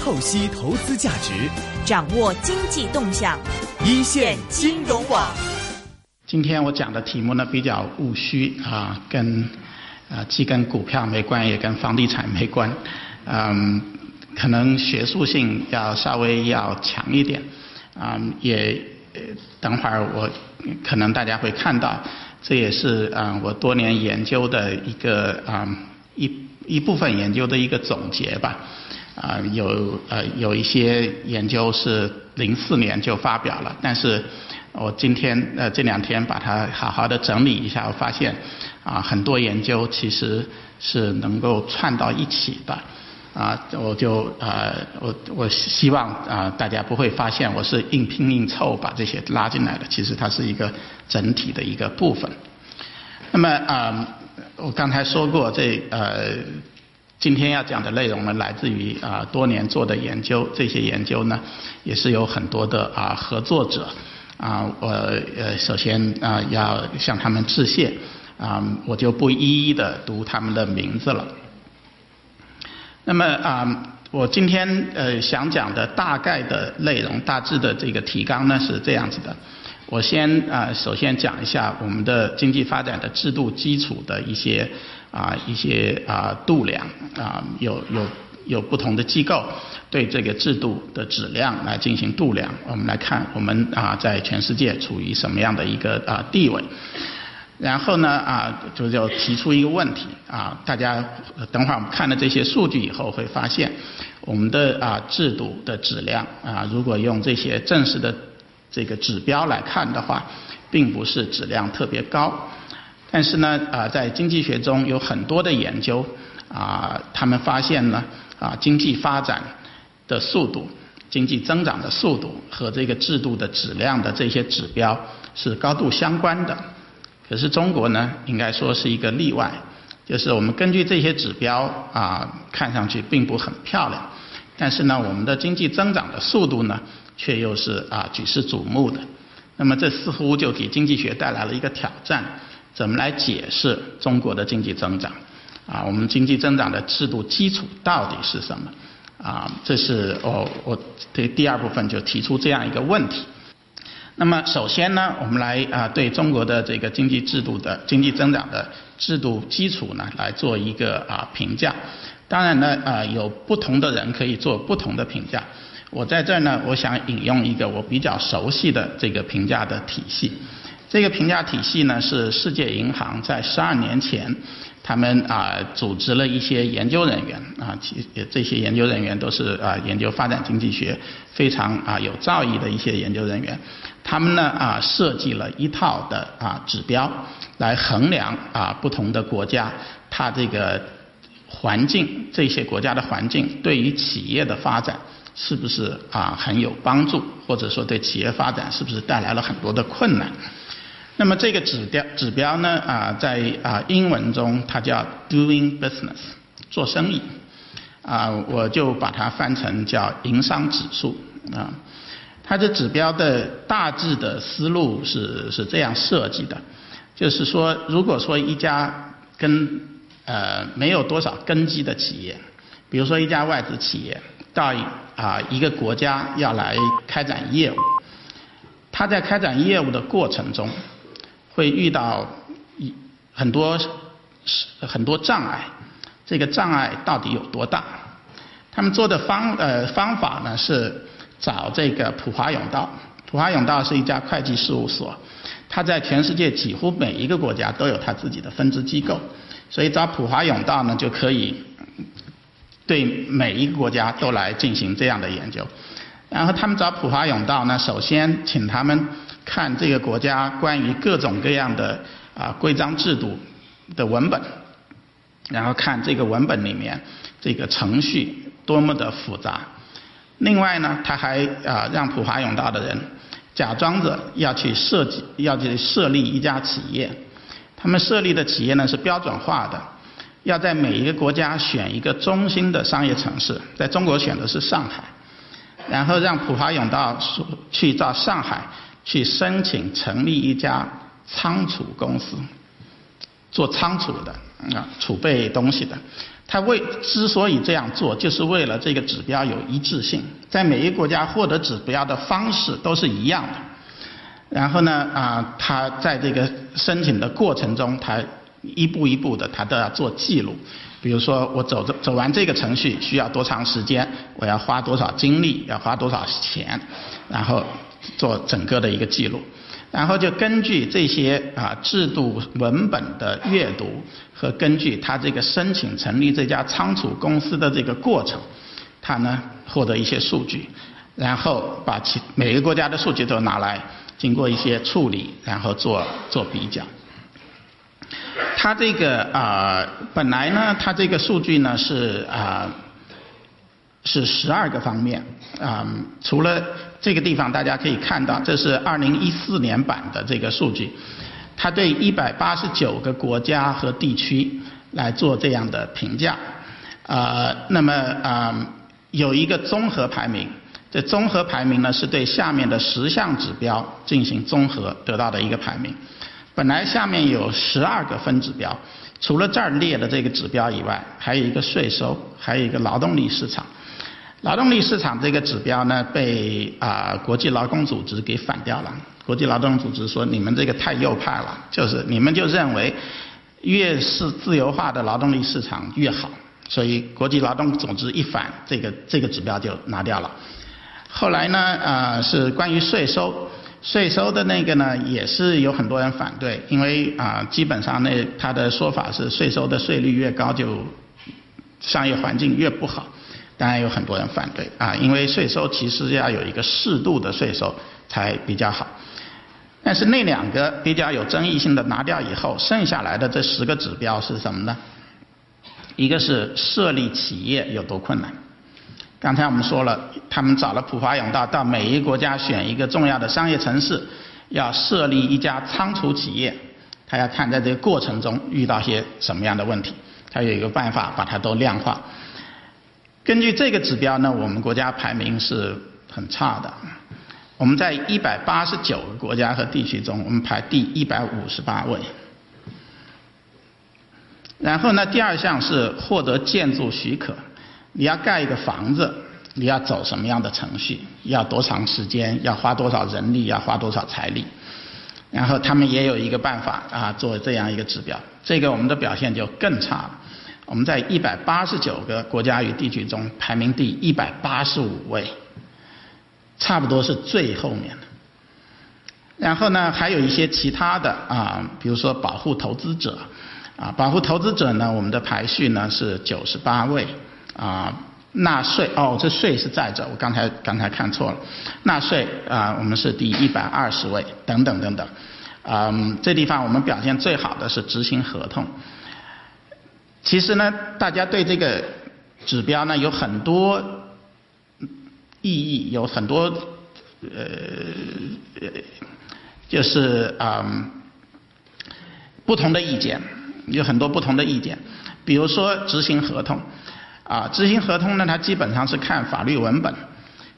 透析投资价值，掌握经济动向，一线金融网。今天我讲的题目呢比较务虚啊，跟啊既跟股票没关，也跟房地产没关，嗯，可能学术性要稍微要强一点，啊，也等会儿我可能大家会看到，这也是啊我多年研究的一个啊一一部分研究的一个总结吧。啊，有呃有一些研究是零四年就发表了，但是我今天呃这两天把它好好的整理一下，我发现啊很多研究其实是能够串到一起的，啊我就呃我我希望啊大家不会发现我是硬拼硬凑把这些拉进来的，其实它是一个整体的一个部分。那么啊我刚才说过这呃。今天要讲的内容呢，来自于啊多年做的研究，这些研究呢也是有很多的啊合作者啊，我呃首先啊要向他们致谢啊，我就不一一的读他们的名字了。那么啊，我今天呃想讲的大概的内容，大致的这个提纲呢是这样子的。我先啊首先讲一下我们的经济发展的制度基础的一些。啊，一些啊度量啊，有有有不同的机构对这个制度的质量来进行度量。我们来看，我们啊在全世界处于什么样的一个啊地位？然后呢啊，就就提出一个问题啊，大家等会儿我们看了这些数据以后，会发现我们的啊制度的质量啊，如果用这些正式的这个指标来看的话，并不是质量特别高。但是呢，啊，在经济学中有很多的研究，啊，他们发现呢，啊，经济发展的速度、经济增长的速度和这个制度的质量的这些指标是高度相关的。可是中国呢，应该说是一个例外，就是我们根据这些指标啊，看上去并不很漂亮，但是呢，我们的经济增长的速度呢，却又是啊举世瞩目的。那么这似乎就给经济学带来了一个挑战。怎么来解释中国的经济增长？啊，我们经济增长的制度基础到底是什么？啊，这是我我对第二部分就提出这样一个问题。那么首先呢，我们来啊对中国的这个经济制度的经济增长的制度基础呢来做一个啊评价。当然呢啊有不同的人可以做不同的评价。我在这儿呢，我想引用一个我比较熟悉的这个评价的体系。这个评价体系呢，是世界银行在十二年前，他们啊组织了一些研究人员啊，其这些研究人员都是啊研究发展经济学非常啊有造诣的一些研究人员，他们呢啊设计了一套的啊指标来衡量啊不同的国家它这个环境这些国家的环境对于企业的发展是不是啊很有帮助，或者说对企业发展是不是带来了很多的困难。那么这个指标指标呢啊，在啊英文中它叫 doing business 做生意啊，我就把它翻成叫营商指数啊。它的指标的大致的思路是是这样设计的，就是说，如果说一家跟呃没有多少根基的企业，比如说一家外资企业到啊一个国家要来开展业务，它在开展业务的过程中。会遇到一很多很多障碍，这个障碍到底有多大？他们做的方呃方法呢是找这个普华永道，普华永道是一家会计事务所，它在全世界几乎每一个国家都有它自己的分支机构，所以找普华永道呢就可以对每一个国家都来进行这样的研究。然后他们找普华永道呢，首先请他们。看这个国家关于各种各样的啊规章制度的文本，然后看这个文本里面这个程序多么的复杂。另外呢，他还啊让普华永道的人假装着要去设计，要去设立一家企业。他们设立的企业呢是标准化的，要在每一个国家选一个中心的商业城市，在中国选的是上海，然后让普华永道去到上海。去申请成立一家仓储公司，做仓储的啊储备东西的。他为之所以这样做，就是为了这个指标有一致性，在每一个国家获得指标的方式都是一样的。然后呢，啊，他在这个申请的过程中，他一步一步的，他都要做记录。比如说，我走走走完这个程序需要多长时间，我要花多少精力，要花多少钱，然后做整个的一个记录。然后就根据这些啊制度文本的阅读和根据他这个申请成立这家仓储公司的这个过程，他呢获得一些数据，然后把其每个国家的数据都拿来经过一些处理，然后做做比较。他这个啊本来呢，他这个数据呢是啊。是十二个方面啊，除了这个地方，大家可以看到，这是二零一四年版的这个数据，它对一百八十九个国家和地区来做这样的评价，啊，那么啊有一个综合排名，这综合排名呢是对下面的十项指标进行综合得到的一个排名，本来下面有十二个分指标，除了这儿列的这个指标以外，还有一个税收，还有一个劳动力市场。劳动力市场这个指标呢，被啊国际劳工组织给反掉了。国际劳动组织说，你们这个太右派了，就是你们就认为越是自由化的劳动力市场越好，所以国际劳动组织一反，这个这个指标就拿掉了。后来呢，啊是关于税收，税收的那个呢，也是有很多人反对，因为啊基本上那他的说法是税收的税率越高，就商业环境越不好。当然有很多人反对啊，因为税收其实要有一个适度的税收才比较好。但是那两个比较有争议性的拿掉以后，剩下来的这十个指标是什么呢？一个是设立企业有多困难。刚才我们说了，他们找了普华永道到每一个国家选一个重要的商业城市，要设立一家仓储企业，他要看在这个过程中遇到些什么样的问题，他有一个办法把它都量化。根据这个指标呢，我们国家排名是很差的。我们在一百八十九个国家和地区中，我们排第一百五十八位。然后呢，第二项是获得建筑许可，你要盖一个房子，你要走什么样的程序？要多长时间？要花多少人力？要花多少财力？然后他们也有一个办法啊，做这样一个指标。这个我们的表现就更差了。我们在一百八十九个国家与地区中排名第一百八十五位，差不多是最后面的。然后呢，还有一些其他的啊，比如说保护投资者，啊，保护投资者呢，我们的排序呢是九十八位，啊，纳税哦，这税是在这，我刚才刚才看错了，纳税啊，我们是第一百二十位，等等等等，啊，这地方我们表现最好的是执行合同。其实呢，大家对这个指标呢有很多意义，有很多呃，就是啊不同的意见，有很多不同的意见。比如说执行合同，啊，执行合同呢，它基本上是看法律文本，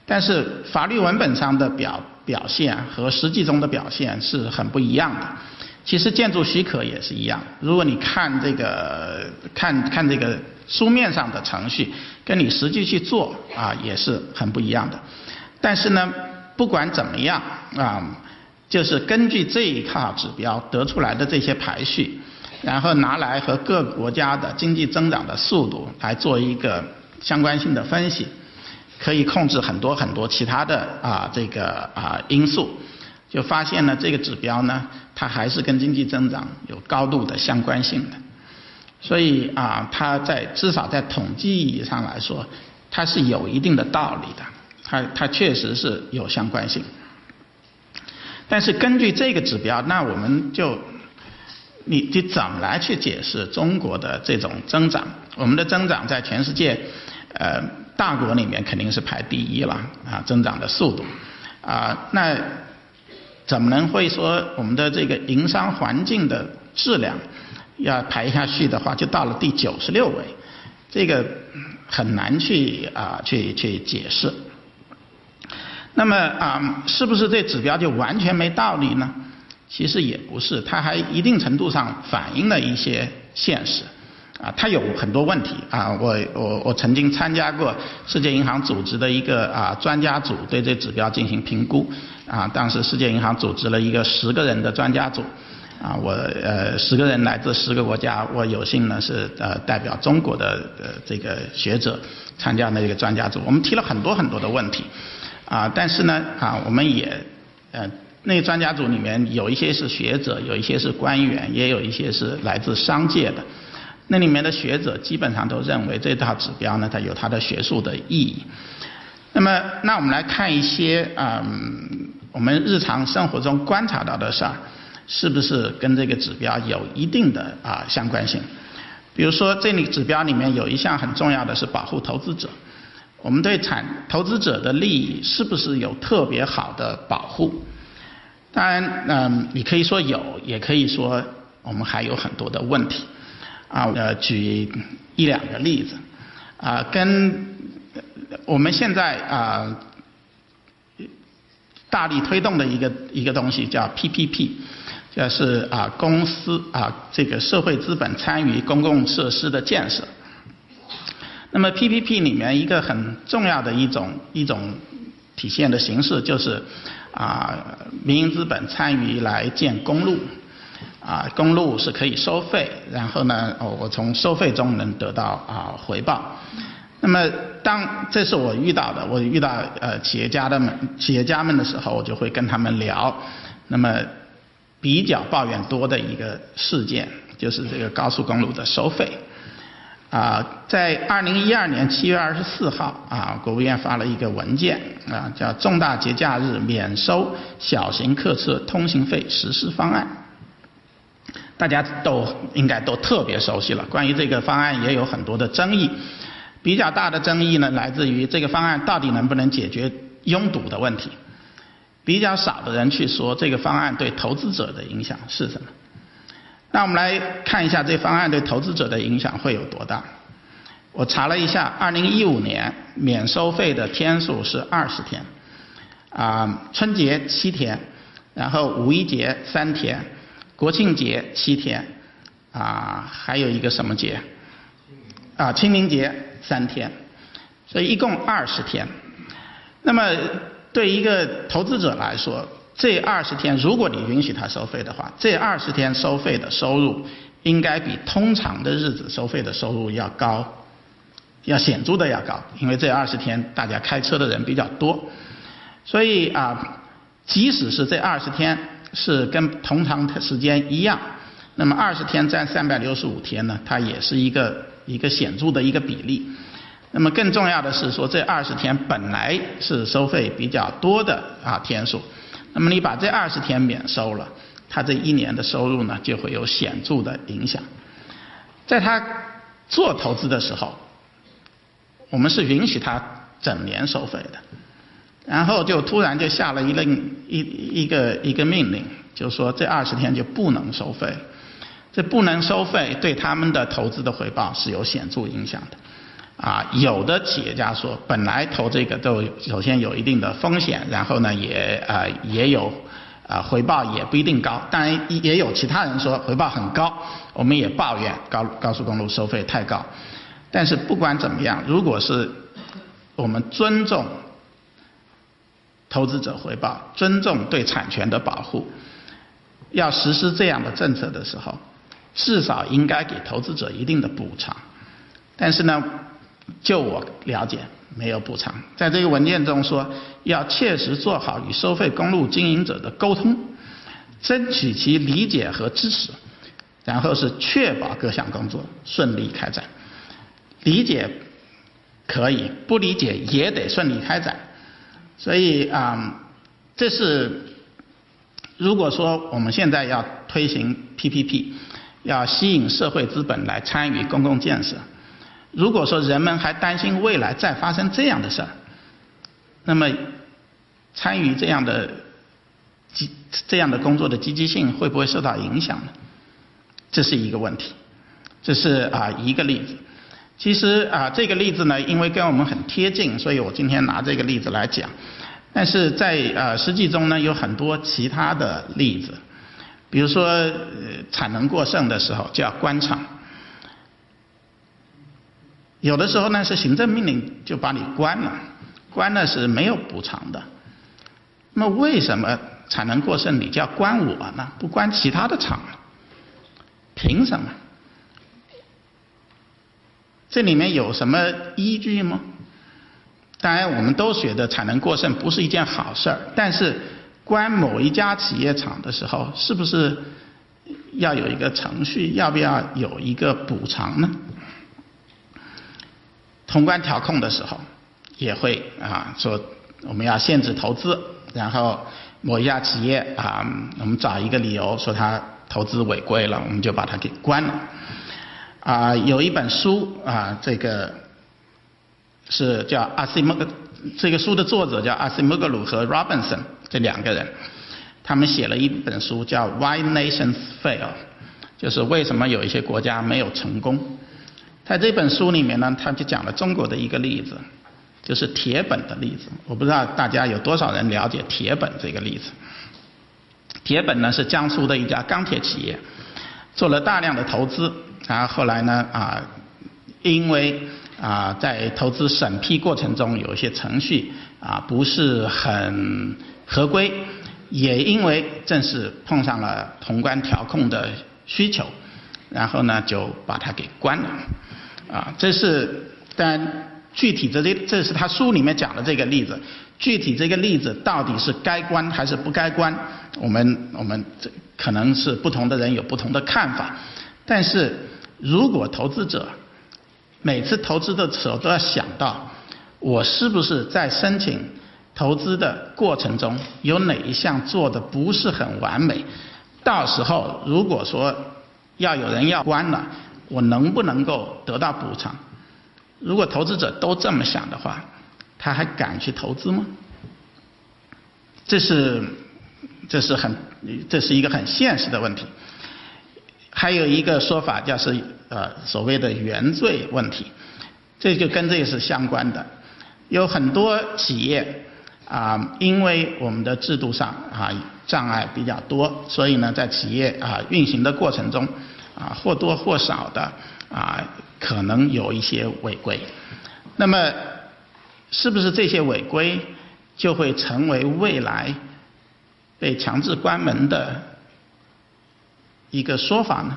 但是法律文本上的表表现和实际中的表现是很不一样的。其实建筑许可也是一样，如果你看这个看看这个书面上的程序，跟你实际去做啊也是很不一样的。但是呢，不管怎么样啊，就是根据这一套指标得出来的这些排序，然后拿来和各国家的经济增长的速度来做一个相关性的分析，可以控制很多很多其他的啊这个啊因素。就发现呢，这个指标呢，它还是跟经济增长有高度的相关性的，所以啊，它在至少在统计意义上来说，它是有一定的道理的，它它确实是有相关性。但是根据这个指标，那我们就你你怎么来去解释中国的这种增长？我们的增长在全世界呃大国里面肯定是排第一了啊，增长的速度啊那。怎么能会说我们的这个营商环境的质量要排下去的话，就到了第九十六位，这个很难去啊去去解释。那么啊，是不是这指标就完全没道理呢？其实也不是，它还一定程度上反映了一些现实。啊，它有很多问题啊。我我我曾经参加过世界银行组织的一个啊专家组对这指标进行评估啊。当时世界银行组织了一个十个人的专家组啊，我呃十个人来自十个国家，我有幸呢是呃代表中国的呃这个学者参加那个专家组。我们提了很多很多的问题啊，但是呢啊我们也呃。那专家组里面有一些是学者，有一些是官员，也有一些是来自商界的。那里面的学者基本上都认为这套指标呢，它有它的学术的意义。那么，那我们来看一些啊，我们日常生活中观察到的事儿，是不是跟这个指标有一定的啊相关性？比如说，这里指标里面有一项很重要的是保护投资者。我们对产投资者的利益是不是有特别好的保护？当然，嗯，你可以说有，也可以说我们还有很多的问题。啊，呃，举一两个例子，啊，跟我们现在啊大力推动的一个一个东西叫 PPP，就是啊公司啊这个社会资本参与公共设施的建设。那么 PPP 里面一个很重要的一种一种体现的形式就是。啊，民营资本参与来建公路，啊，公路是可以收费，然后呢，哦，我从收费中能得到啊回报。那么，当这是我遇到的，我遇到呃企业家的们企业家们的时候，我就会跟他们聊。那么，比较抱怨多的一个事件就是这个高速公路的收费。啊，在二零一二年七月二十四号啊，国务院发了一个文件啊，叫《重大节假日免收小型客车通行费实施方案》，大家都应该都特别熟悉了。关于这个方案也有很多的争议，比较大的争议呢，来自于这个方案到底能不能解决拥堵的问题。比较少的人去说这个方案对投资者的影响是什么。那我们来看一下这方案对投资者的影响会有多大。我查了一下，二零一五年免收费的天数是二十天，啊，春节七天，然后五一节三天，国庆节七天，啊，还有一个什么节？啊，清明节三天，所以一共二十天。那么对一个投资者来说，这二十天，如果你允许他收费的话，这二十天收费的收入应该比通常的日子收费的收入要高，要显著的要高，因为这二十天大家开车的人比较多，所以啊，即使是这二十天是跟通常的时间一样，那么二十天占三百六十五天呢，它也是一个一个显著的一个比例。那么更重要的是说，这二十天本来是收费比较多的啊天数。那么你把这二十天免收了，他这一年的收入呢就会有显著的影响。在他做投资的时候，我们是允许他整年收费的，然后就突然就下了一令一一个一个命令，就说这二十天就不能收费。这不能收费对他们的投资的回报是有显著影响的。啊，有的企业家说，本来投这个都首先有一定的风险，然后呢也啊也有啊回报也不一定高，当然也有其他人说回报很高，我们也抱怨高高速公路收费太高。但是不管怎么样，如果是我们尊重投资者回报，尊重对产权的保护，要实施这样的政策的时候，至少应该给投资者一定的补偿。但是呢？就我了解，没有补偿。在这个文件中说，要切实做好与收费公路经营者的沟通，争取其理解和支持，然后是确保各项工作顺利开展。理解可以，不理解也得顺利开展。所以啊，这是如果说我们现在要推行 PPP，要吸引社会资本来参与公共建设。如果说人们还担心未来再发生这样的事儿，那么参与这样的积这样的工作的积极性会不会受到影响呢？这是一个问题，这是啊一个例子。其实啊这个例子呢，因为跟我们很贴近，所以我今天拿这个例子来讲。但是在呃实际中呢，有很多其他的例子，比如说产能过剩的时候就要关厂。有的时候呢是行政命令就把你关了，关了是没有补偿的。那为什么产能过剩你就要关我呢？不关其他的厂？凭什么？这里面有什么依据吗？当然，我们都觉得产能过剩不是一件好事儿，但是关某一家企业厂的时候，是不是要有一个程序？要不要有一个补偿呢？通关调控的时候，也会啊说我们要限制投资，然后某一家企业啊，我们找一个理由说他投资违规了，我们就把它给关了。啊，有一本书啊，这个是叫阿西莫格，这个书的作者叫阿西莫格鲁和 Robinson 这两个人，他们写了一本书叫 Why Nations Fail，就是为什么有一些国家没有成功。在这本书里面呢，他就讲了中国的一个例子，就是铁本的例子。我不知道大家有多少人了解铁本这个例子。铁本呢是江苏的一家钢铁企业，做了大量的投资。然后后来呢啊，因为啊在投资审批过程中有一些程序啊不是很合规，也因为正是碰上了宏观调控的需求，然后呢就把它给关了。啊，这是但具体的这这是他书里面讲的这个例子，具体这个例子到底是该关还是不该关，我们我们这可能是不同的人有不同的看法，但是。如果投资者每次投资的时候都要想到，我是不是在申请投资的过程中有哪一项做的不是很完美？到时候如果说要有人要关了，我能不能够得到补偿？如果投资者都这么想的话，他还敢去投资吗？这是这是很这是一个很现实的问题。还有一个说法，叫是呃所谓的原罪问题，这就跟这个是相关的。有很多企业啊，因为我们的制度上啊障碍比较多，所以呢在企业啊运行的过程中啊或多或少的啊可能有一些违规。那么是不是这些违规就会成为未来被强制关门的？一个说法呢，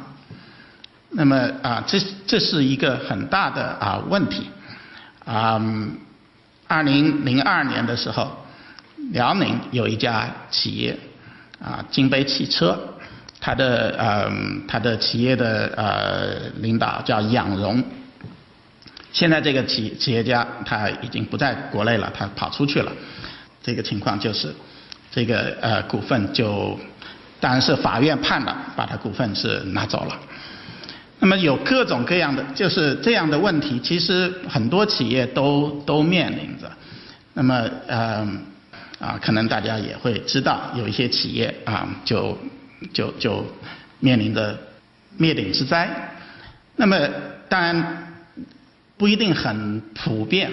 那么啊，这这是一个很大的啊问题啊。二零零二年的时候，辽宁有一家企业啊，金杯汽车，它的呃它的企业的呃领导叫杨荣，现在这个企企业家他已经不在国内了，他跑出去了，这个情况就是这个呃股份就。当然是法院判了，把他股份是拿走了。那么有各种各样的就是这样的问题，其实很多企业都都面临着。那么呃啊，可能大家也会知道，有一些企业啊，就就就面临着灭顶之灾。那么当然不一定很普遍，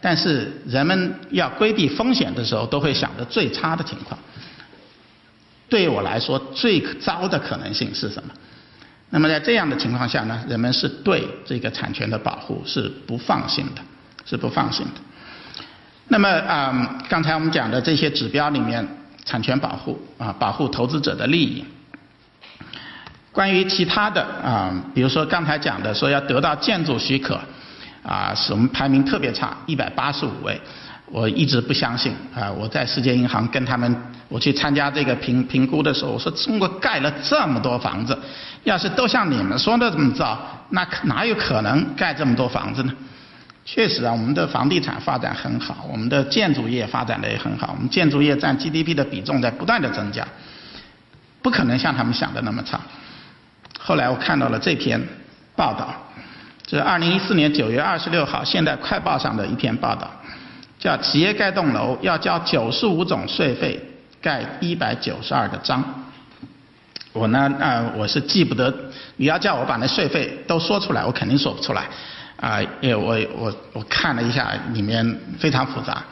但是人们要规避风险的时候，都会想着最差的情况。对我来说，最糟的可能性是什么？那么在这样的情况下呢，人们是对这个产权的保护是不放心的，是不放心的。那么啊，刚才我们讲的这些指标里面，产权保护啊，保护投资者的利益。关于其他的啊，比如说刚才讲的，说要得到建筑许可啊，是我们排名特别差，一百八十五位。我一直不相信啊！我在世界银行跟他们，我去参加这个评评估的时候，我说中国盖了这么多房子，要是都像你们说的这么造，那可哪有可能盖这么多房子呢？确实啊，我们的房地产发展很好，我们的建筑业发展的也很好，我们建筑业占 GDP 的比重在不断的增加，不可能像他们想的那么差。后来我看到了这篇报道，这是二零一四年九月二十六号《现代快报》上的一篇报道。叫企业盖栋楼要交九十五种税费，盖一百九十二个章。我呢，啊，我是记不得。你要叫我把那税费都说出来，我肯定说不出来。啊，因为我我我看了一下，里面非常复杂。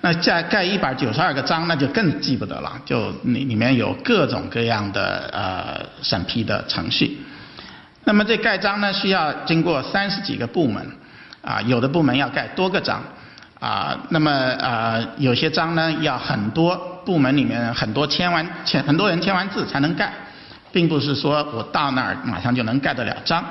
那再盖一百九十二个章，那就更记不得了。就里里面有各种各样的呃审批的程序。那么这盖章呢，需要经过三十几个部门。啊，有的部门要盖多个章，啊，那么啊，有些章呢要很多部门里面很多签完签很多人签完字才能盖，并不是说我到那儿马上就能盖得了章。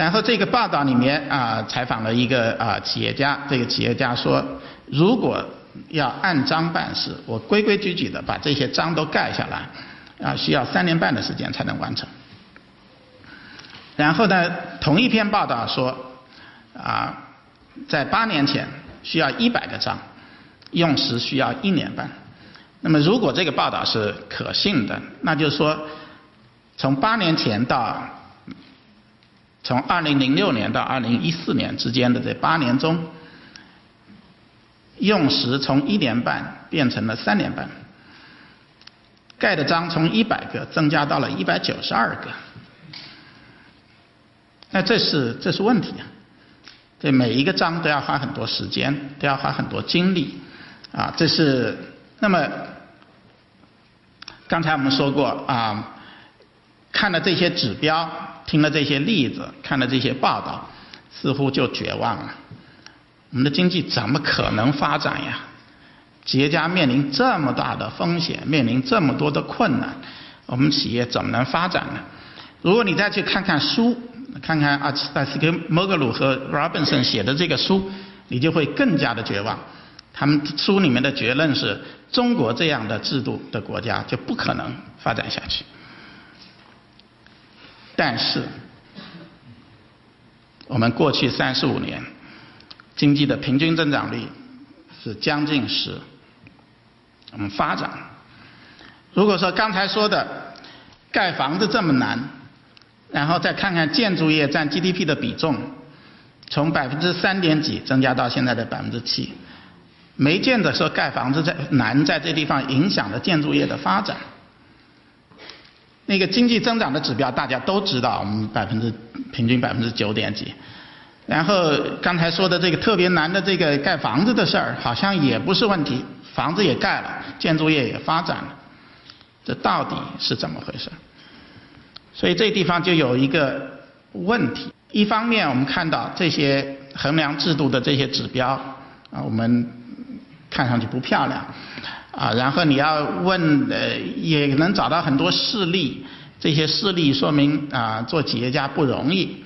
然后这个报道里面啊，采访了一个啊企业家，这个企业家说，如果要按章办事，我规规矩矩的把这些章都盖下来，啊，需要三年半的时间才能完成。然后呢，同一篇报道说，啊，在八年前需要一百个章，用时需要一年半。那么如果这个报道是可信的，那就是说，从八年前到从二零零六年到二零一四年之间的这八年中，用时从一年半变成了三年半，盖的章从一百个增加到了一百九十二个。那这是这是问题啊！这每一个章都要花很多时间，都要花很多精力啊！这是那么刚才我们说过啊，看了这些指标。听了这些例子，看了这些报道，似乎就绝望了。我们的经济怎么可能发展呀？企业家面临这么大的风险，面临这么多的困难，我们企业怎么能发展呢？如果你再去看看书，看看阿斯斯跟莫格鲁和 Robinson 写的这个书，你就会更加的绝望。他们书里面的结论是中国这样的制度的国家就不可能发展下去。但是，我们过去三十五年经济的平均增长率是将近十。我们发展，如果说刚才说的盖房子这么难，然后再看看建筑业占 GDP 的比重，从百分之三点几增加到现在的百分之七，没见得说盖房子在难在这地方影响了建筑业的发展。那个经济增长的指标大家都知道，我们百分之平均百分之九点几。然后刚才说的这个特别难的这个盖房子的事儿，好像也不是问题，房子也盖了，建筑业也发展了，这到底是怎么回事？所以这地方就有一个问题。一方面我们看到这些衡量制度的这些指标啊，我们看上去不漂亮。啊，然后你要问，呃，也能找到很多事例，这些事例说明啊，做企业家不容易，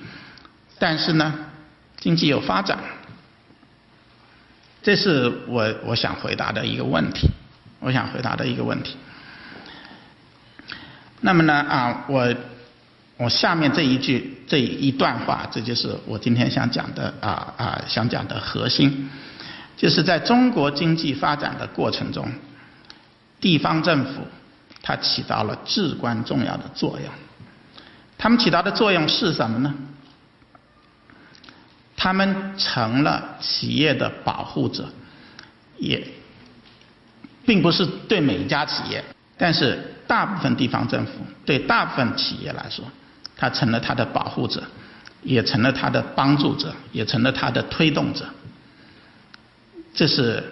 但是呢，经济有发展，这是我我想回答的一个问题，我想回答的一个问题。那么呢，啊，我我下面这一句这一段话，这就是我今天想讲的啊啊想讲的核心，就是在中国经济发展的过程中。地方政府，它起到了至关重要的作用。他们起到的作用是什么呢？他们成了企业的保护者，也并不是对每一家企业，但是大部分地方政府对大部分企业来说，它成了它的保护者，也成了它的帮助者，也成了它的推动者。这是。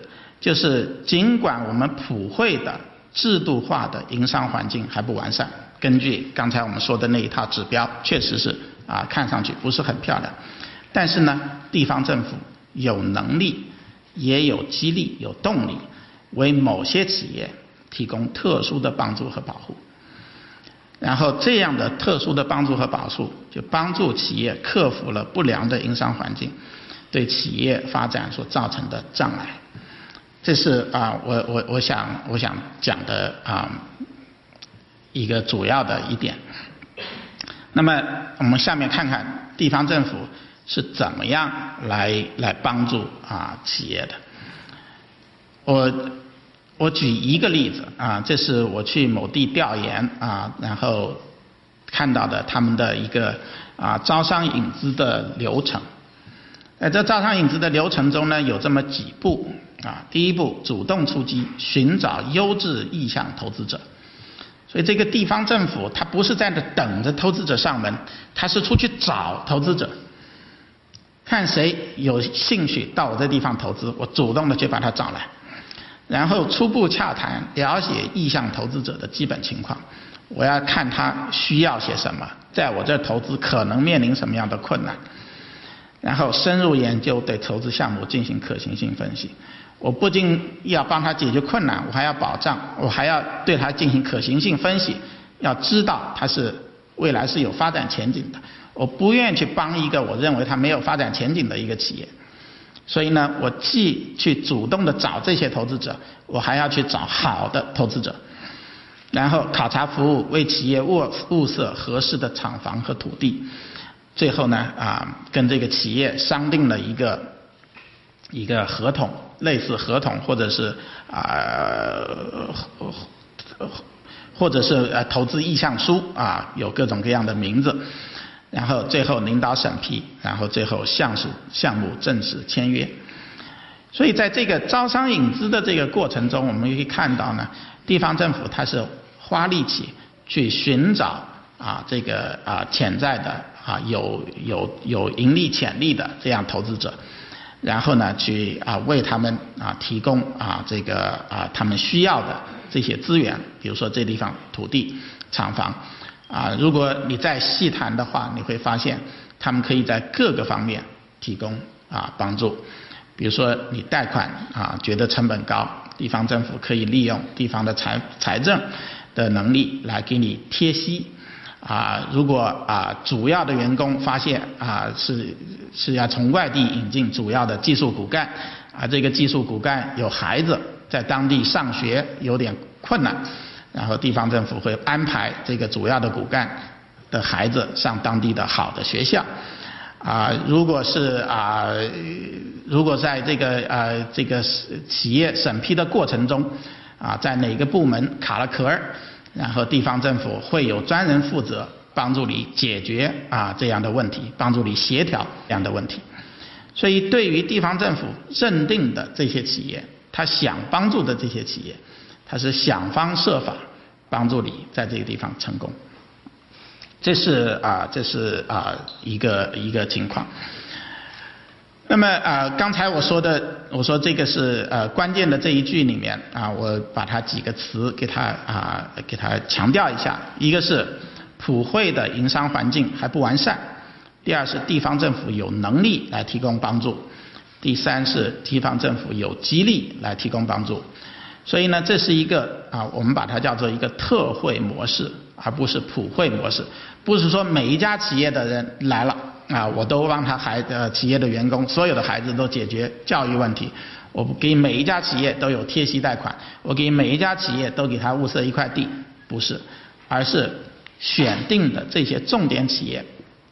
就是尽管我们普惠的制度化的营商环境还不完善，根据刚才我们说的那一套指标，确实是啊，看上去不是很漂亮。但是呢，地方政府有能力，也有激励、有动力，为某些企业提供特殊的帮助和保护。然后这样的特殊的帮助和保护，就帮助企业克服了不良的营商环境对企业发展所造成的障碍。这是啊，我我我想我想讲的啊一个主要的一点。那么我们下面看看地方政府是怎么样来来帮助啊企业的。我我举一个例子啊，这是我去某地调研啊，然后看到的他们的一个啊招商引资的流程。在这招商引资的流程中呢，有这么几步。啊，第一步主动出击，寻找优质意向投资者。所以这个地方政府，它不是在那等着投资者上门，它是出去找投资者，看谁有兴趣到我这地方投资，我主动的去把他找来，然后初步洽谈，了解意向投资者的基本情况。我要看他需要些什么，在我这投资可能面临什么样的困难。然后深入研究对投资项目进行可行性分析。我不仅要帮他解决困难，我还要保障，我还要对他进行可行性分析，要知道他是未来是有发展前景的。我不愿去帮一个我认为他没有发展前景的一个企业。所以呢，我既去主动的找这些投资者，我还要去找好的投资者，然后考察服务，为企业物物色合适的厂房和土地，最后呢啊，跟这个企业商定了一个一个合同，类似合同或者是啊或者是呃投资意向书啊，有各种各样的名字。然后最后领导审批，然后最后项目项目正式签约。所以在这个招商引资的这个过程中，我们可以看到呢，地方政府它是花力气去寻找啊这个啊潜在的啊有有有盈利潜力的这样投资者，然后呢去啊为他们啊提供啊这个啊他们需要的这些资源，比如说这地方土地、厂房。啊，如果你再细谈的话，你会发现他们可以在各个方面提供啊帮助。比如说你贷款啊觉得成本高，地方政府可以利用地方的财财政的能力来给你贴息。啊，如果啊主要的员工发现啊是是要从外地引进主要的技术骨干，啊这个技术骨干有孩子在当地上学有点困难。然后地方政府会安排这个主要的骨干的孩子上当地的好的学校，啊，如果是啊，如果在这个呃这个企业审批的过程中，啊，在哪个部门卡了壳儿，然后地方政府会有专人负责帮助你解决啊这样的问题，帮助你协调这样的问题。所以对于地方政府认定的这些企业，他想帮助的这些企业。他是想方设法帮助你在这个地方成功，这是啊，这是啊一个一个情况。那么啊，刚才我说的，我说这个是呃关键的这一句里面啊，我把它几个词给它啊给它强调一下。一个是普惠的营商环境还不完善，第二是地方政府有能力来提供帮助，第三是地方政府有激励来提供帮助。所以呢，这是一个啊，我们把它叫做一个特惠模式，而不是普惠模式。不是说每一家企业的人来了啊，我都帮他孩呃企业的员工所有的孩子都解决教育问题。我给每一家企业都有贴息贷款，我给每一家企业都给他物色一块地，不是，而是选定的这些重点企业，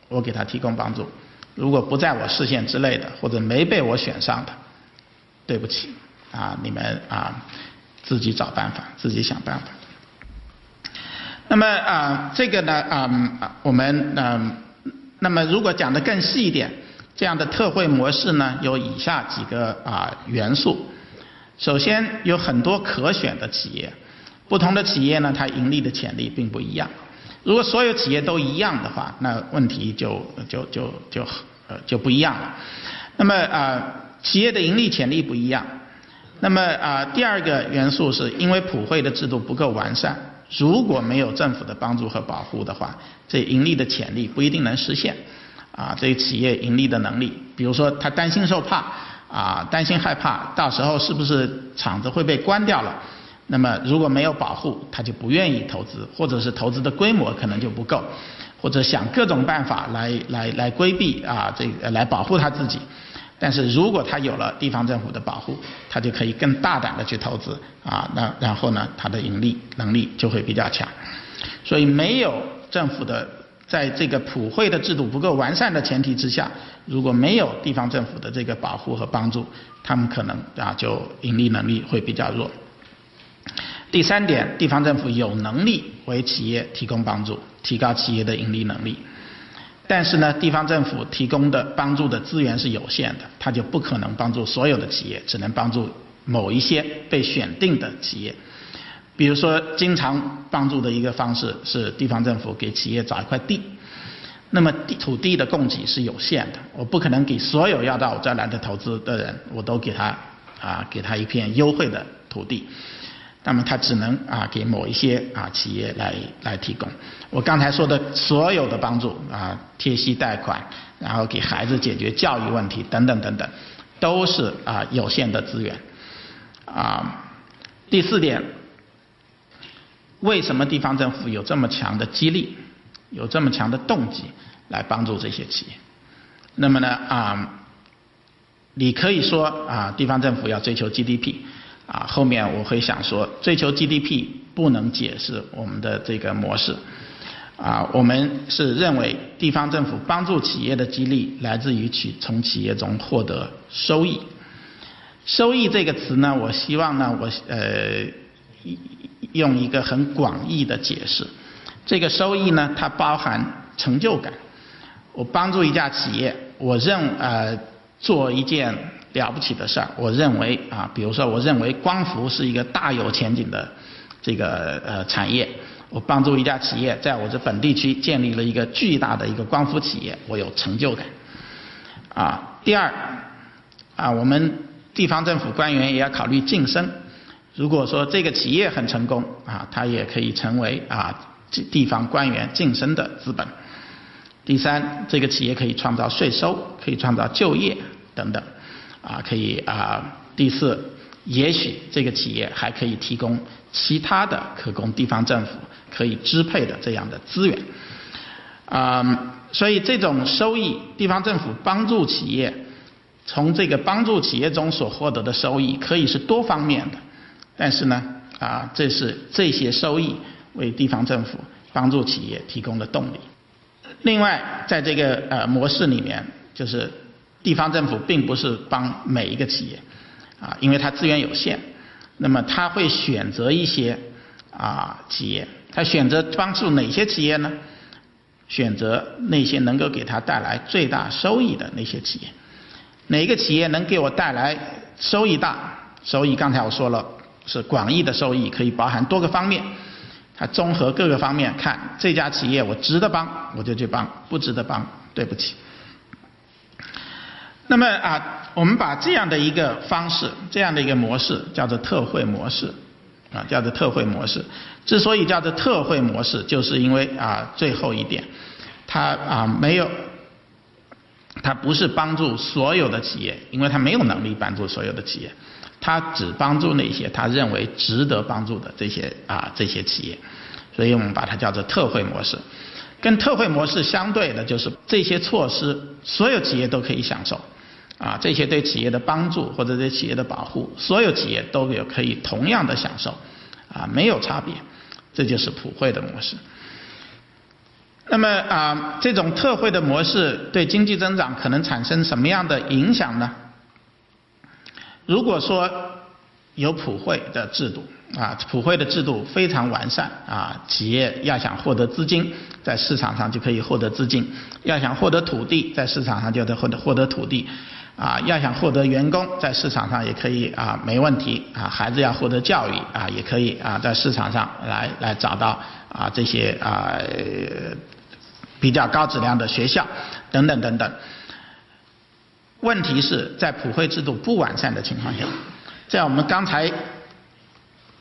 我给他提供帮助。如果不在我视线之内的，或者没被我选上的，对不起啊，你们啊。自己找办法，自己想办法。那么啊，这个呢啊，我们嗯，那么如果讲的更细一点，这样的特惠模式呢，有以下几个啊元素。首先，有很多可选的企业，不同的企业呢，它盈利的潜力并不一样。如果所有企业都一样的话，那问题就就就就呃就不一样了。那么啊，企业的盈利潜力不一样。那么啊，第二个元素是因为普惠的制度不够完善，如果没有政府的帮助和保护的话，这盈利的潜力不一定能实现。啊，这企业盈利的能力，比如说他担心受怕，啊，担心害怕，到时候是不是厂子会被关掉了？那么如果没有保护，他就不愿意投资，或者是投资的规模可能就不够，或者想各种办法来来来规避啊，这个来保护他自己。但是如果他有了地方政府的保护，他就可以更大胆的去投资啊，那然后呢，他的盈利能力就会比较强。所以没有政府的在这个普惠的制度不够完善的前提之下，如果没有地方政府的这个保护和帮助，他们可能啊就盈利能力会比较弱。第三点，地方政府有能力为企业提供帮助，提高企业的盈利能力。但是呢，地方政府提供的帮助的资源是有限的，他就不可能帮助所有的企业，只能帮助某一些被选定的企业。比如说，经常帮助的一个方式是地方政府给企业找一块地。那么地土地的供给是有限的，我不可能给所有要到我这来的投资的人，我都给他啊给他一片优惠的土地。那么它只能啊给某一些啊企业来来提供。我刚才说的所有的帮助啊，贴息贷款，然后给孩子解决教育问题等等等等，都是啊有限的资源。啊，第四点，为什么地方政府有这么强的激励，有这么强的动机来帮助这些企业？那么呢啊，你可以说啊，地方政府要追求 GDP。啊，后面我会想说，追求 GDP 不能解释我们的这个模式。啊，我们是认为地方政府帮助企业的激励来自于去从企业中获得收益。收益这个词呢，我希望呢，我呃用一个很广义的解释。这个收益呢，它包含成就感。我帮助一家企业，我认呃做一件。了不起的事儿，我认为啊，比如说，我认为光伏是一个大有前景的这个呃产业。我帮助一家企业在我这本地区建立了一个巨大的一个光伏企业，我有成就感。啊，第二啊，我们地方政府官员也要考虑晋升。如果说这个企业很成功啊，它也可以成为啊地方官员晋升的资本。第三，这个企业可以创造税收，可以创造就业等等。啊，可以啊。第四，也许这个企业还可以提供其他的可供地方政府可以支配的这样的资源。啊，所以这种收益，地方政府帮助企业，从这个帮助企业中所获得的收益可以是多方面的。但是呢，啊，这是这些收益为地方政府帮助企业提供的动力。另外，在这个呃模式里面，就是。地方政府并不是帮每一个企业，啊，因为它资源有限，那么他会选择一些啊企业，他选择帮助哪些企业呢？选择那些能够给他带来最大收益的那些企业。哪个企业能给我带来收益大？收益刚才我说了是广义的收益，可以包含多个方面。它综合各个方面看，这家企业我值得帮，我就去帮；不值得帮，对不起。那么啊，我们把这样的一个方式，这样的一个模式叫做特惠模式，啊，叫做特惠模式。之所以叫做特惠模式，就是因为啊，最后一点，它啊没有，它不是帮助所有的企业，因为它没有能力帮助所有的企业，它只帮助那些他认为值得帮助的这些啊这些企业，所以我们把它叫做特惠模式。跟特惠模式相对的就是这些措施，所有企业都可以享受。啊，这些对企业的帮助或者对企业的保护，所有企业都有可以同样的享受，啊，没有差别，这就是普惠的模式。那么啊，这种特惠的模式对经济增长可能产生什么样的影响呢？如果说有普惠的制度，啊，普惠的制度非常完善，啊，企业要想获得资金，在市场上就可以获得资金；要想获得土地，在市场上就得获得获得土地。啊，要想获得员工，在市场上也可以啊，没问题啊。孩子要获得教育啊，也可以啊，在市场上来来找到啊这些啊比较高质量的学校等等等等。问题是在普惠制度不完善的情况下，在我们刚才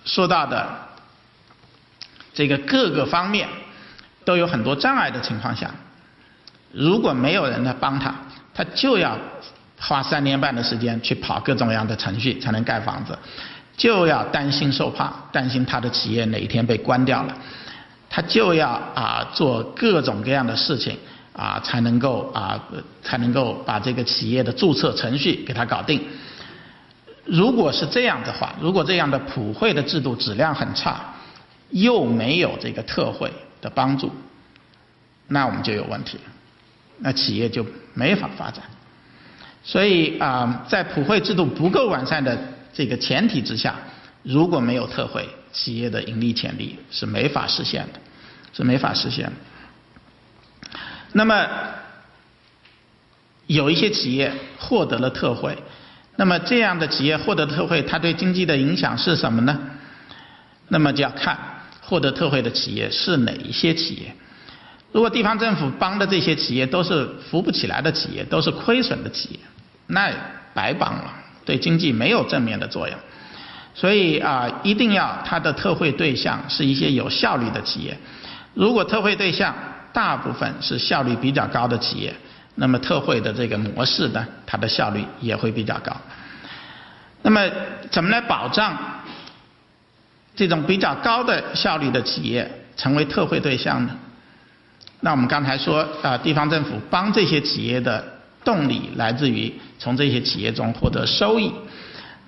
说到的这个各个方面都有很多障碍的情况下，如果没有人来帮他，他就要。花三年半的时间去跑各种各样的程序才能盖房子，就要担心受怕，担心他的企业哪一天被关掉了，他就要啊做各种各样的事情啊才能够啊才能够把这个企业的注册程序给他搞定。如果是这样的话，如果这样的普惠的制度质量很差，又没有这个特惠的帮助，那我们就有问题了，那企业就没法发展。所以啊，在普惠制度不够完善的这个前提之下，如果没有特惠，企业的盈利潜力是没法实现的，是没法实现的。那么有一些企业获得了特惠，那么这样的企业获得特惠，它对经济的影响是什么呢？那么就要看获得特惠的企业是哪一些企业。如果地方政府帮的这些企业都是扶不起来的企业，都是亏损的企业，那白帮了，对经济没有正面的作用。所以啊，一定要它的特惠对象是一些有效率的企业。如果特惠对象大部分是效率比较高的企业，那么特惠的这个模式呢，它的效率也会比较高。那么怎么来保障这种比较高的效率的企业成为特惠对象呢？那我们刚才说啊，地方政府帮这些企业的动力来自于从这些企业中获得收益。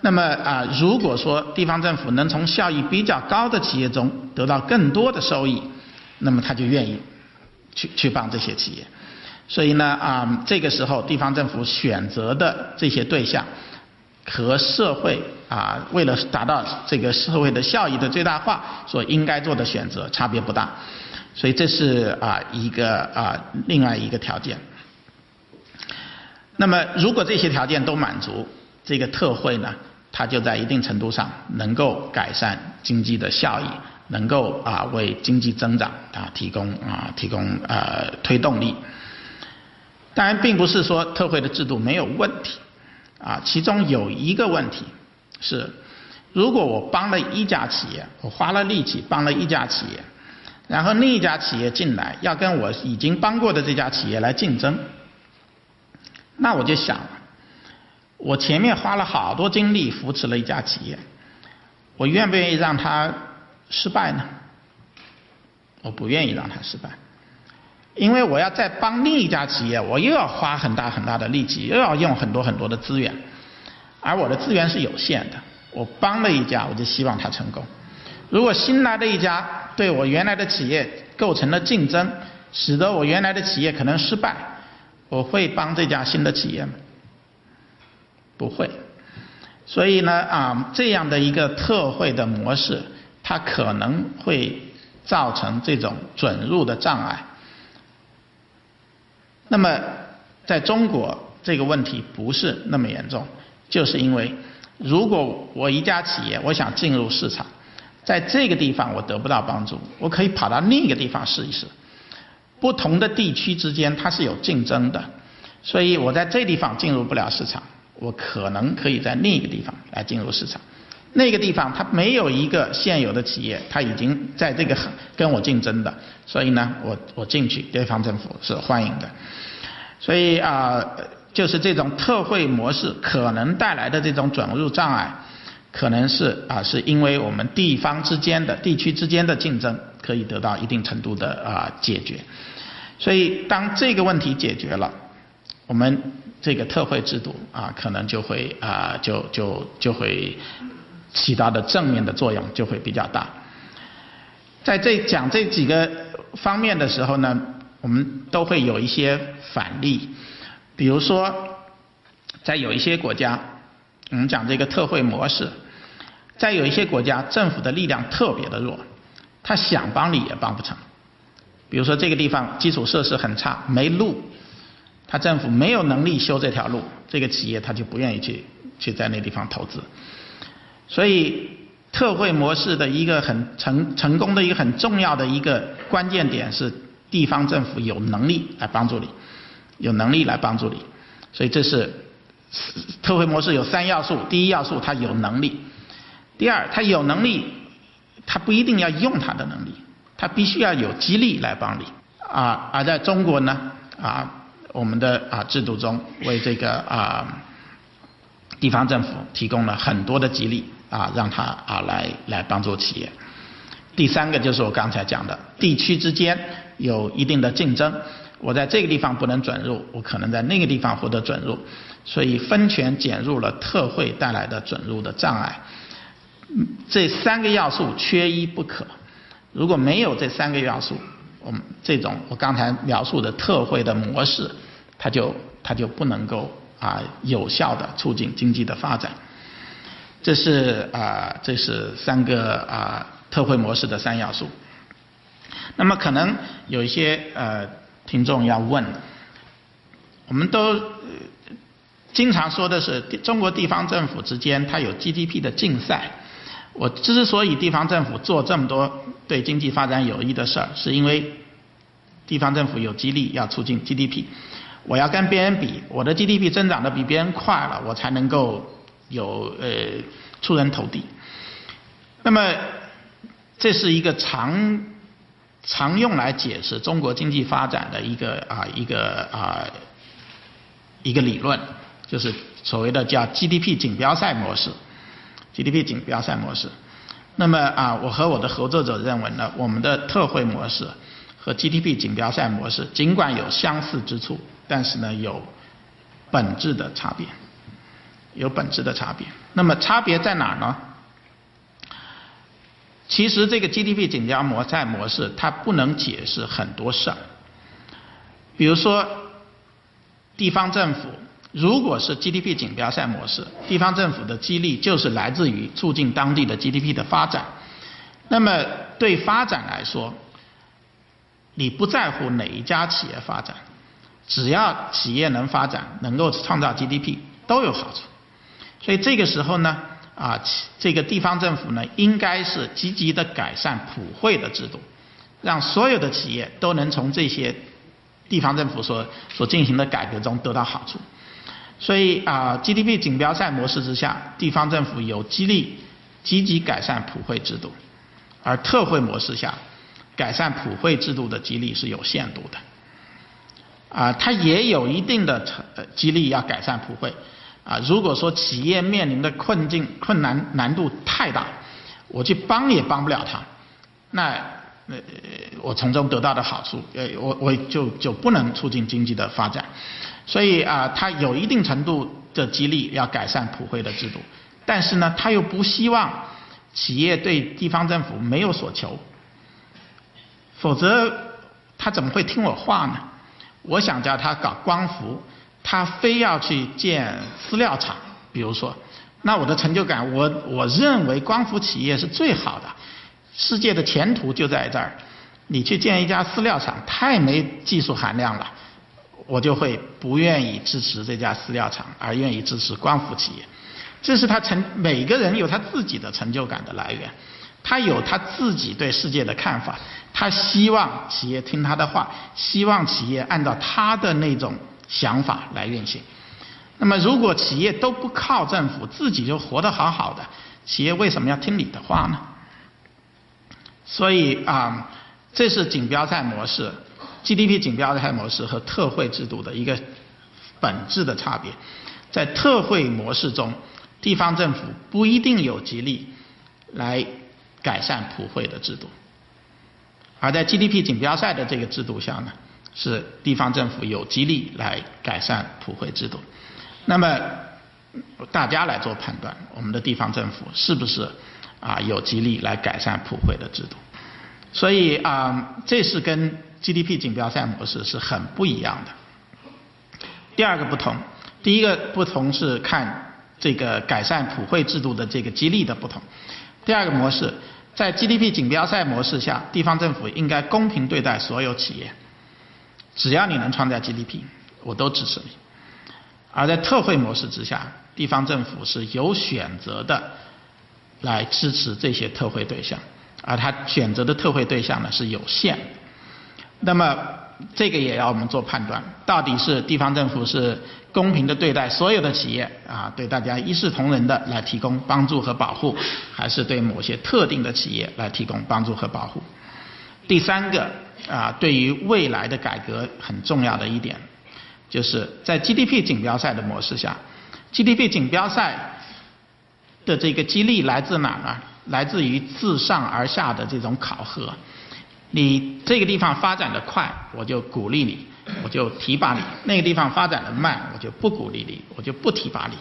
那么啊，如果说地方政府能从效益比较高的企业中得到更多的收益，那么他就愿意去去帮这些企业。所以呢啊，这个时候地方政府选择的这些对象和社会啊，为了达到这个社会的效益的最大化，所应该做的选择差别不大。所以这是啊一个啊另外一个条件。那么如果这些条件都满足，这个特惠呢？它就在一定程度上能够改善经济的效益，能够啊为经济增长啊提供啊提供呃推动力。当然，并不是说特惠的制度没有问题啊，其中有一个问题是，如果我帮了一家企业，我花了力气帮了一家企业，然后另一家企业进来要跟我已经帮过的这家企业来竞争，那我就想。我前面花了好多精力扶持了一家企业，我愿不愿意让它失败呢？我不愿意让它失败，因为我要再帮另一家企业，我又要花很大很大的力气，又要用很多很多的资源，而我的资源是有限的。我帮了一家，我就希望它成功。如果新来的一家对我原来的企业构成了竞争，使得我原来的企业可能失败，我会帮这家新的企业吗？不会，所以呢啊，这样的一个特惠的模式，它可能会造成这种准入的障碍。那么，在中国这个问题不是那么严重，就是因为如果我一家企业我想进入市场，在这个地方我得不到帮助，我可以跑到另一个地方试一试。不同的地区之间它是有竞争的，所以我在这地方进入不了市场。我可能可以在另一个地方来进入市场，那个地方它没有一个现有的企业，它已经在这个跟我竞争的，所以呢，我我进去，地方政府是欢迎的。所以啊，就是这种特惠模式可能带来的这种转入障碍，可能是啊，是因为我们地方之间的地区之间的竞争可以得到一定程度的啊解决。所以当这个问题解决了，我们。这个特惠制度啊，可能就会啊，就就就会起到的正面的作用就会比较大。在这讲这几个方面的时候呢，我们都会有一些反例，比如说在有一些国家，我们讲这个特惠模式，在有一些国家政府的力量特别的弱，他想帮你也帮不成。比如说这个地方基础设施很差，没路。他政府没有能力修这条路，这个企业他就不愿意去去在那地方投资。所以特惠模式的一个很成成功的一个很重要的一个关键点是地方政府有能力来帮助你，有能力来帮助你。所以这是特惠模式有三要素：第一要素它有能力；第二他有能力，他不一定要用他的能力，他必须要有激励来帮你。啊，而在中国呢，啊。我们的啊制度中为这个啊地方政府提供了很多的激励啊，让他啊来来帮助企业。第三个就是我刚才讲的，地区之间有一定的竞争，我在这个地方不能准入，我可能在那个地方获得准入，所以分权减入了特惠带来的准入的障碍。这三个要素缺一不可，如果没有这三个要素。我们这种我刚才描述的特惠的模式，它就它就不能够啊有效的促进经济的发展。这是啊这是三个啊特惠模式的三要素。那么可能有一些呃听众要问，我们都经常说的是中国地方政府之间它有 GDP 的竞赛。我之所以地方政府做这么多对经济发展有益的事儿，是因为地方政府有激励要促进 GDP。我要跟别人比，我的 GDP 增长的比别人快了，我才能够有呃出人头地。那么这是一个常常用来解释中国经济发展的一个啊一个啊一个理论，就是所谓的叫 GDP 锦标赛模式，GDP 锦标赛模式。那么啊，我和我的合作者认为呢，我们的特惠模式和 GDP 锦标赛模式尽管有相似之处，但是呢有本质的差别，有本质的差别。那么差别在哪儿呢？其实这个 GDP 锦标模赛模式它不能解释很多事儿，比如说地方政府。如果是 GDP 锦标赛模式，地方政府的激励就是来自于促进当地的 GDP 的发展。那么对发展来说，你不在乎哪一家企业发展，只要企业能发展，能够创造 GDP 都有好处。所以这个时候呢，啊，这个地方政府呢，应该是积极的改善普惠的制度，让所有的企业都能从这些地方政府所所进行的改革中得到好处。所以啊，GDP 锦标赛模式之下，地方政府有激励积极改善普惠制度；而特惠模式下，改善普惠制度的激励是有限度的。啊，它也有一定的成激励要改善普惠。啊，如果说企业面临的困境困难难度太大，我去帮也帮不了他，那呃我从中得到的好处，呃我我就就不能促进经济的发展。所以啊，他有一定程度的激励要改善普惠的制度，但是呢，他又不希望企业对地方政府没有所求，否则他怎么会听我话呢？我想叫他搞光伏，他非要去建饲料厂，比如说，那我的成就感，我我认为光伏企业是最好的，世界的前途就在这儿，你去建一家饲料厂，太没技术含量了。我就会不愿意支持这家饲料厂，而愿意支持光伏企业。这是他成每个人有他自己的成就感的来源，他有他自己对世界的看法，他希望企业听他的话，希望企业按照他的那种想法来运行。那么，如果企业都不靠政府，自己就活得好好的，企业为什么要听你的话呢？所以啊，这是锦标赛模式。GDP 锦标赛模式和特惠制度的一个本质的差别，在特惠模式中，地方政府不一定有激励来改善普惠的制度，而在 GDP 锦标赛的这个制度下呢，是地方政府有激励来改善普惠制度。那么大家来做判断，我们的地方政府是不是啊有激励来改善普惠的制度？所以啊，这是跟 GDP 锦标赛模式是很不一样的。第二个不同，第一个不同是看这个改善普惠制度的这个激励的不同。第二个模式，在 GDP 锦标赛模式下，地方政府应该公平对待所有企业，只要你能创造 GDP，我都支持你。而在特惠模式之下，地方政府是有选择的来支持这些特惠对象，而他选择的特惠对象呢是有限。那么这个也要我们做判断，到底是地方政府是公平的对待所有的企业啊，对大家一视同仁的来提供帮助和保护，还是对某些特定的企业来提供帮助和保护？第三个啊，对于未来的改革很重要的一点，就是在 GDP 锦标赛的模式下，GDP 锦标赛的这个激励来自哪呢？来自于自上而下的这种考核。你这个地方发展的快，我就鼓励你，我就提拔你；那个地方发展的慢，我就不鼓励你，我就不提拔你。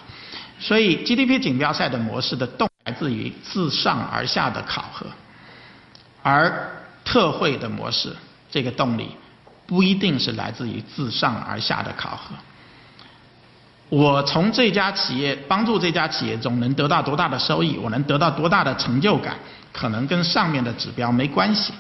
所以 GDP 锦标赛的模式的动来自于自上而下的考核，而特惠的模式这个动力不一定是来自于自上而下的考核。我从这家企业帮助这家企业中能得到多大的收益，我能得到多大的成就感，可能跟上面的指标没关系。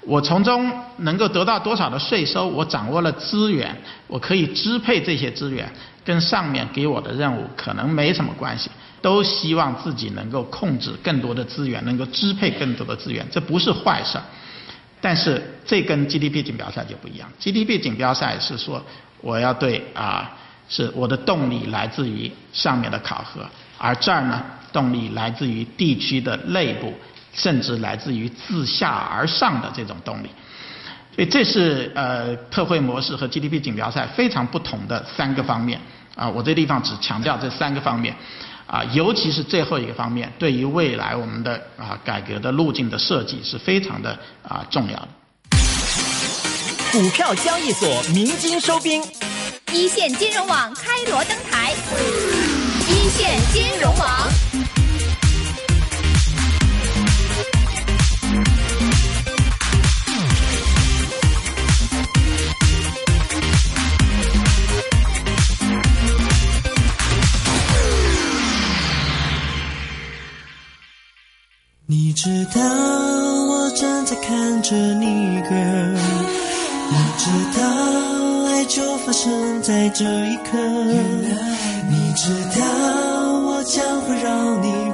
我从中能够得到多少的税收？我掌握了资源，我可以支配这些资源，跟上面给我的任务可能没什么关系。都希望自己能够控制更多的资源，能够支配更多的资源，这不是坏事儿。但是这跟 GDP 锦标赛就不一样。GDP 锦标赛是说我要对啊，是我的动力来自于上面的考核，而这儿呢动力来自于地区的内部，甚至来自于自下而上的这种动力。所以这是呃特惠模式和 GDP 锦标赛非常不同的三个方面啊。我这地方只强调这三个方面啊，尤其是最后一个方面，对于未来我们的啊改革的路径的设计是非常的啊重要的。股票交易所鸣金收兵，一线金融网开锣登台，一线金融网。你知道我正在看着你，girl。你知道就发生在这一刻。你知道我将会让你